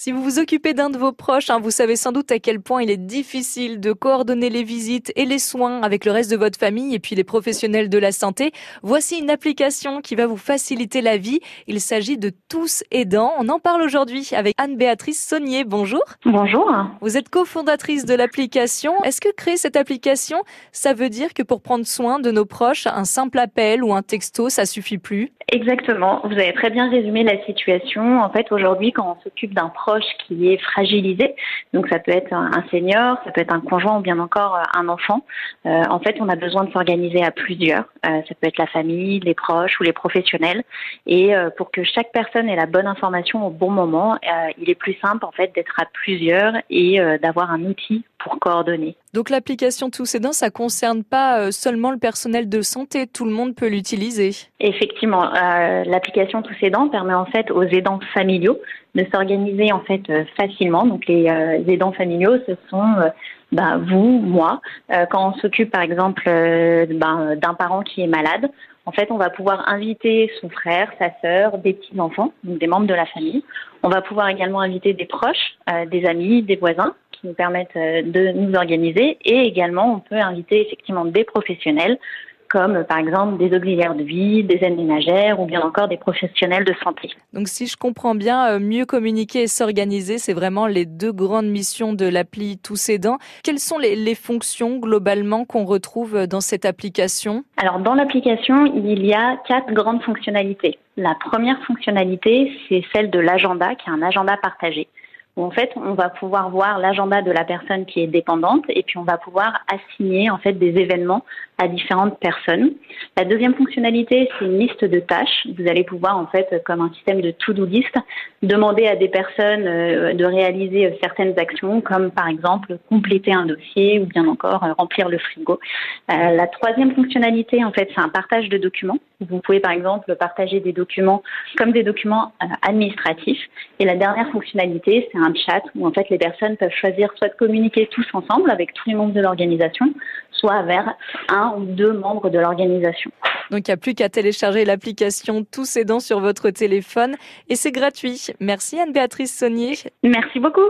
Si vous vous occupez d'un de vos proches, hein, vous savez sans doute à quel point il est difficile de coordonner les visites et les soins avec le reste de votre famille et puis les professionnels de la santé. Voici une application qui va vous faciliter la vie. Il s'agit de Tous Aidants. On en parle aujourd'hui avec Anne-Béatrice Saunier. Bonjour. Bonjour. Vous êtes cofondatrice de l'application. Est-ce que créer cette application, ça veut dire que pour prendre soin de nos proches, un simple appel ou un texto, ça suffit plus? Exactement. Vous avez très bien résumé la situation. En fait, aujourd'hui, quand on s'occupe d'un proche, qui est fragilisé. Donc ça peut être un senior, ça peut être un conjoint ou bien encore euh, un enfant. Euh, en fait, on a besoin de s'organiser à plusieurs. Euh, ça peut être la famille, les proches ou les professionnels. Et pour que chaque personne ait la bonne information au bon moment, il est plus simple en fait d'être à plusieurs et d'avoir un outil pour coordonner. Donc l'application Tous Aidants, ça concerne pas seulement le personnel de santé, tout le monde peut l'utiliser. Effectivement, l'application Tous Aidants permet en fait aux aidants familiaux de s'organiser en fait euh, facilement. Donc les, euh, aidants familiaux, ce sont euh, bah, vous, moi. quand on s'occupe par exemple ben, d'un parent qui est malade, en fait, on va pouvoir inviter son frère, sa sœur, des petits enfants, donc des membres de la famille. On va pouvoir également inviter des proches, des amis, des voisins qui nous permettent de nous organiser. Et également, on peut inviter effectivement des professionnels comme par exemple des auxiliaires de vie, des aides ménagères ou bien encore des professionnels de santé. Donc si je comprends bien, euh, mieux communiquer et s'organiser, c'est vraiment les deux grandes missions de l'appli Tous Aidants. Quelles sont les, les fonctions globalement qu'on retrouve dans cette application? Alors dans l'application, il y a quatre grandes fonctionnalités. La première fonctionnalité, c'est celle de l'agenda, qui est un agenda partagé en fait on va pouvoir voir l'agenda de la personne qui est dépendante et puis on va pouvoir assigner en fait des événements à différentes personnes. La deuxième fonctionnalité, c'est une liste de tâches. Vous allez pouvoir en fait comme un système de to-do list demander à des personnes euh, de réaliser euh, certaines actions comme par exemple compléter un dossier ou bien encore euh, remplir le frigo. la troisième fonctionnalité en fait, c'est un partage de documents. Vous pouvez par exemple partager des documents comme des documents administratifs et la dernière fonctionnalité, c'est un chat où en fait les personnes peuvent choisir soit de communiquer tous ensemble avec tous les membres de l'organisation, soit vers un ou deux membres de l'organisation. Donc il n'y a plus qu'à télécharger l'application Tous Aidants sur votre téléphone et c'est gratuit. Merci Anne-Béatrice Saunier. Merci beaucoup.